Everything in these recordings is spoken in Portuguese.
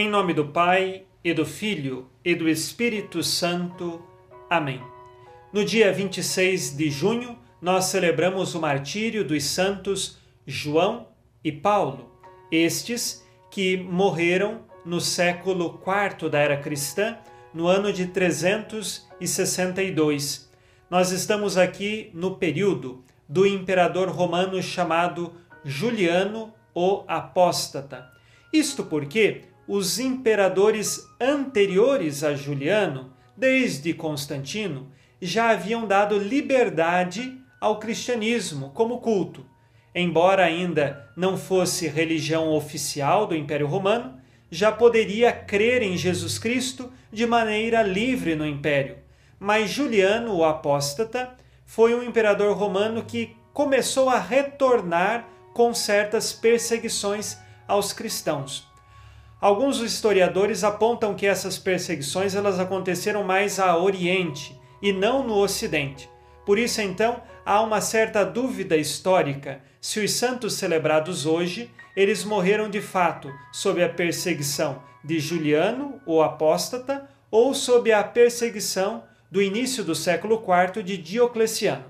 Em nome do Pai, e do Filho, e do Espírito Santo. Amém. No dia 26 de junho, nós celebramos o martírio dos santos João e Paulo, estes que morreram no século IV da era cristã, no ano de 362. Nós estamos aqui no período do imperador romano chamado Juliano o Apóstata. Isto porque os imperadores anteriores a Juliano, desde Constantino, já haviam dado liberdade ao cristianismo como culto. Embora ainda não fosse religião oficial do Império Romano, já poderia crer em Jesus Cristo de maneira livre no império. Mas Juliano, o apóstata, foi um imperador romano que começou a retornar com certas perseguições aos cristãos. Alguns historiadores apontam que essas perseguições elas aconteceram mais a Oriente e não no Ocidente. Por isso, então, há uma certa dúvida histórica se os santos celebrados hoje eles morreram de fato sob a perseguição de Juliano, o apóstata, ou sob a perseguição do início do século IV de Diocleciano.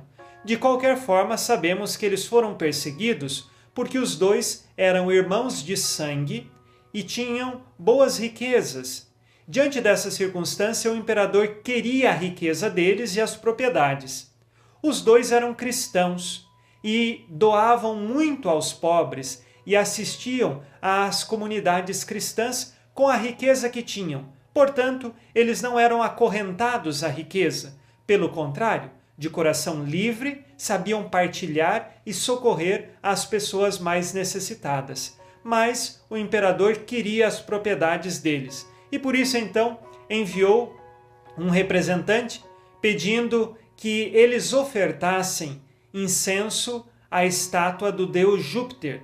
De qualquer forma, sabemos que eles foram perseguidos porque os dois eram irmãos de sangue e tinham boas riquezas. Diante dessa circunstância, o imperador queria a riqueza deles e as propriedades. Os dois eram cristãos e doavam muito aos pobres e assistiam às comunidades cristãs com a riqueza que tinham. Portanto, eles não eram acorrentados à riqueza. Pelo contrário, de coração livre, sabiam partilhar e socorrer as pessoas mais necessitadas. Mas o imperador queria as propriedades deles e por isso então enviou um representante pedindo que eles ofertassem incenso à estátua do deus Júpiter.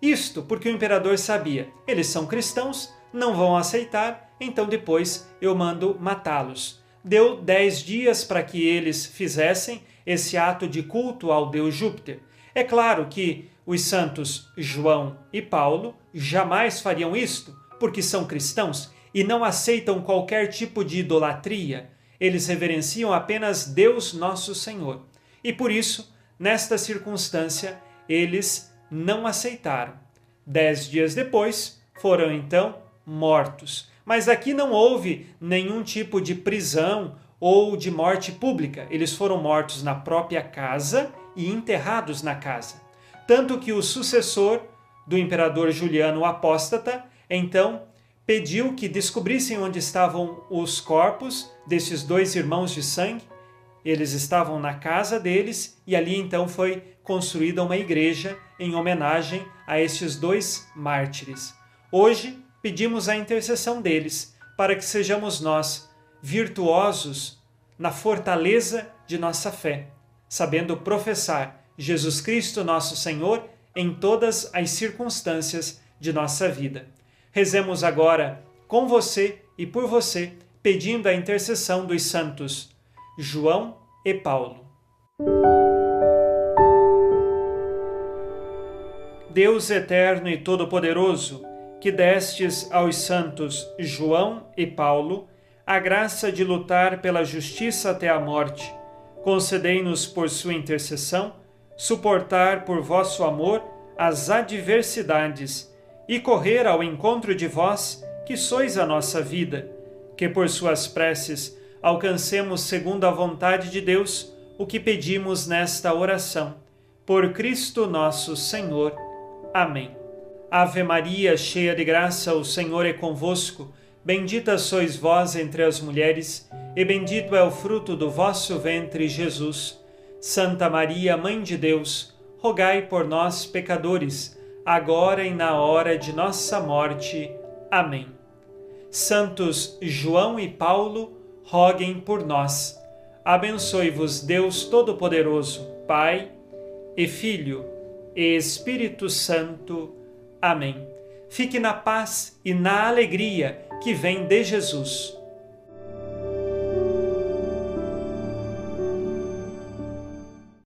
Isto porque o imperador sabia, eles são cristãos, não vão aceitar, então depois eu mando matá-los. Deu dez dias para que eles fizessem esse ato de culto ao deus Júpiter. É claro que os santos João e Paulo jamais fariam isto, porque são cristãos e não aceitam qualquer tipo de idolatria. Eles reverenciam apenas Deus Nosso Senhor. E por isso Nesta circunstância, eles não aceitaram. Dez dias depois, foram então mortos. Mas aqui não houve nenhum tipo de prisão ou de morte pública. Eles foram mortos na própria casa e enterrados na casa. Tanto que o sucessor do imperador Juliano Apóstata, então, pediu que descobrissem onde estavam os corpos desses dois irmãos de sangue eles estavam na casa deles e ali então foi construída uma igreja em homenagem a estes dois mártires. Hoje pedimos a intercessão deles para que sejamos nós virtuosos na fortaleza de nossa fé, sabendo professar Jesus Cristo, nosso Senhor, em todas as circunstâncias de nossa vida. Rezemos agora com você e por você, pedindo a intercessão dos santos João e Paulo. Deus eterno e todo-poderoso, que destes aos santos João e Paulo a graça de lutar pela justiça até a morte, concedei-nos por sua intercessão suportar por vosso amor as adversidades e correr ao encontro de vós, que sois a nossa vida, que por suas preces alcancemos, segundo a vontade de Deus, o que pedimos nesta oração. Por Cristo nosso Senhor. Amém. Ave Maria, cheia de graça, o Senhor é convosco. Bendita sois vós entre as mulheres, e bendito é o fruto do vosso ventre, Jesus. Santa Maria, Mãe de Deus, rogai por nós, pecadores, agora e na hora de nossa morte. Amém. Santos João e Paulo, roguem por nós. Abençoe-vos Deus Todo-Poderoso, Pai e Filho e Espírito Santo. Amém. Fique na paz e na alegria que vem de Jesus.